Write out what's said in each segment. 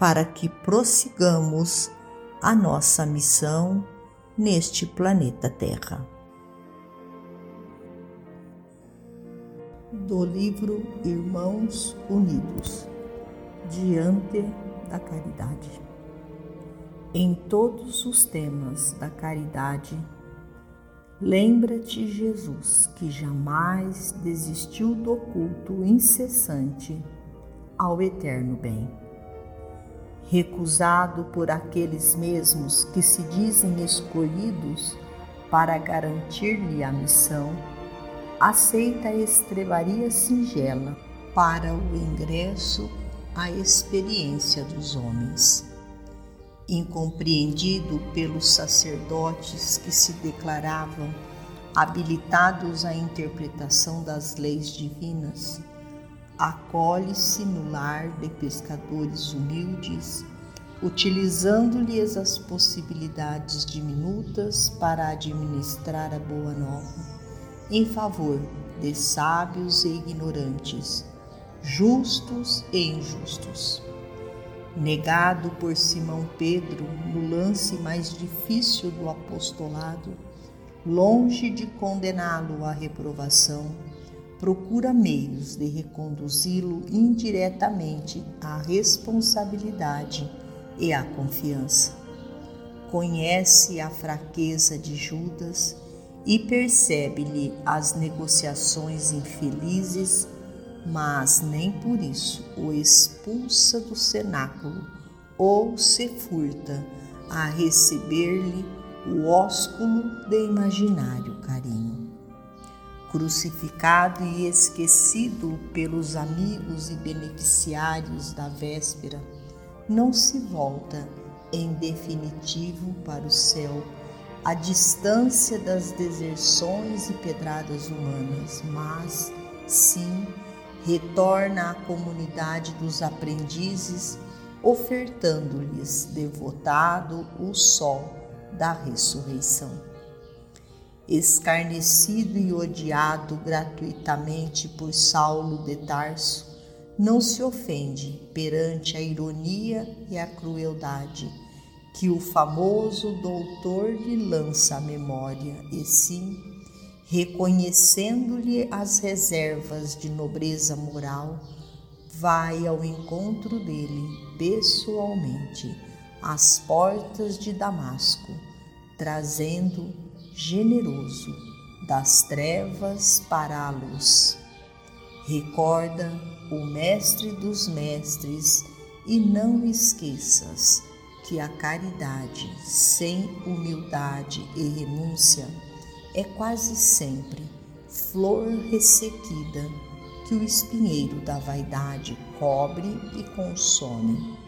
para que prossigamos a nossa missão neste planeta Terra. Do livro Irmãos Unidos Diante da Caridade. Em todos os temas da caridade, lembra-te, Jesus, que jamais desistiu do culto incessante ao eterno bem recusado por aqueles mesmos que se dizem escolhidos para garantir-lhe a missão, aceita a estrebaria singela para o ingresso à experiência dos homens. Incompreendido pelos sacerdotes que se declaravam habilitados à interpretação das leis divinas, acolhe-se no lar de pescadores humildes, utilizando-lhes as possibilidades diminutas para administrar a boa nova em favor de sábios e ignorantes, justos e injustos. Negado por Simão Pedro no lance mais difícil do apostolado, longe de condená-lo à reprovação, procura meios de reconduzi-lo indiretamente à responsabilidade e à confiança. Conhece a fraqueza de Judas e percebe-lhe as negociações infelizes, mas nem por isso o expulsa do cenáculo ou se furta a receber-lhe o ósculo de imaginário carinho crucificado e esquecido pelos amigos e beneficiários da véspera, não se volta em definitivo para o céu, à distância das deserções e pedradas humanas, mas sim retorna à comunidade dos aprendizes, ofertando-lhes devotado o sol da ressurreição escarnecido e odiado gratuitamente por Saulo de Tarso, não se ofende perante a ironia e a crueldade que o famoso doutor lhe lança à memória, e sim, reconhecendo-lhe as reservas de nobreza moral, vai ao encontro dele pessoalmente às portas de Damasco, trazendo generoso das trevas para a luz. Recorda o Mestre dos Mestres e não esqueças que a caridade sem humildade e renúncia é quase sempre flor ressequida que o espinheiro da vaidade cobre e consome.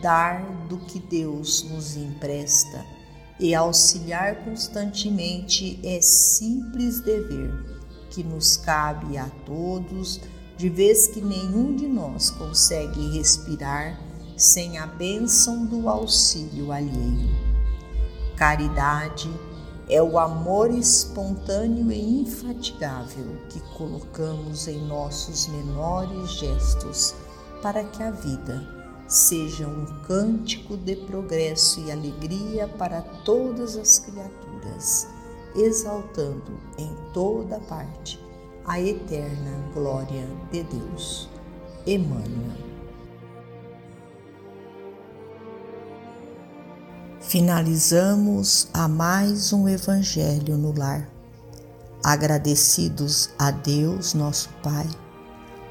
Dar do que Deus nos empresta e auxiliar constantemente é simples dever que nos cabe a todos, de vez que nenhum de nós consegue respirar sem a bênção do auxílio alheio. Caridade é o amor espontâneo e infatigável que colocamos em nossos menores gestos para que a vida seja um cântico de progresso e alegria para todas as criaturas, exaltando em toda parte a eterna glória de Deus. Emmanuel. finalizamos a mais um Evangelho no lar. Agradecidos a Deus, nosso Pai,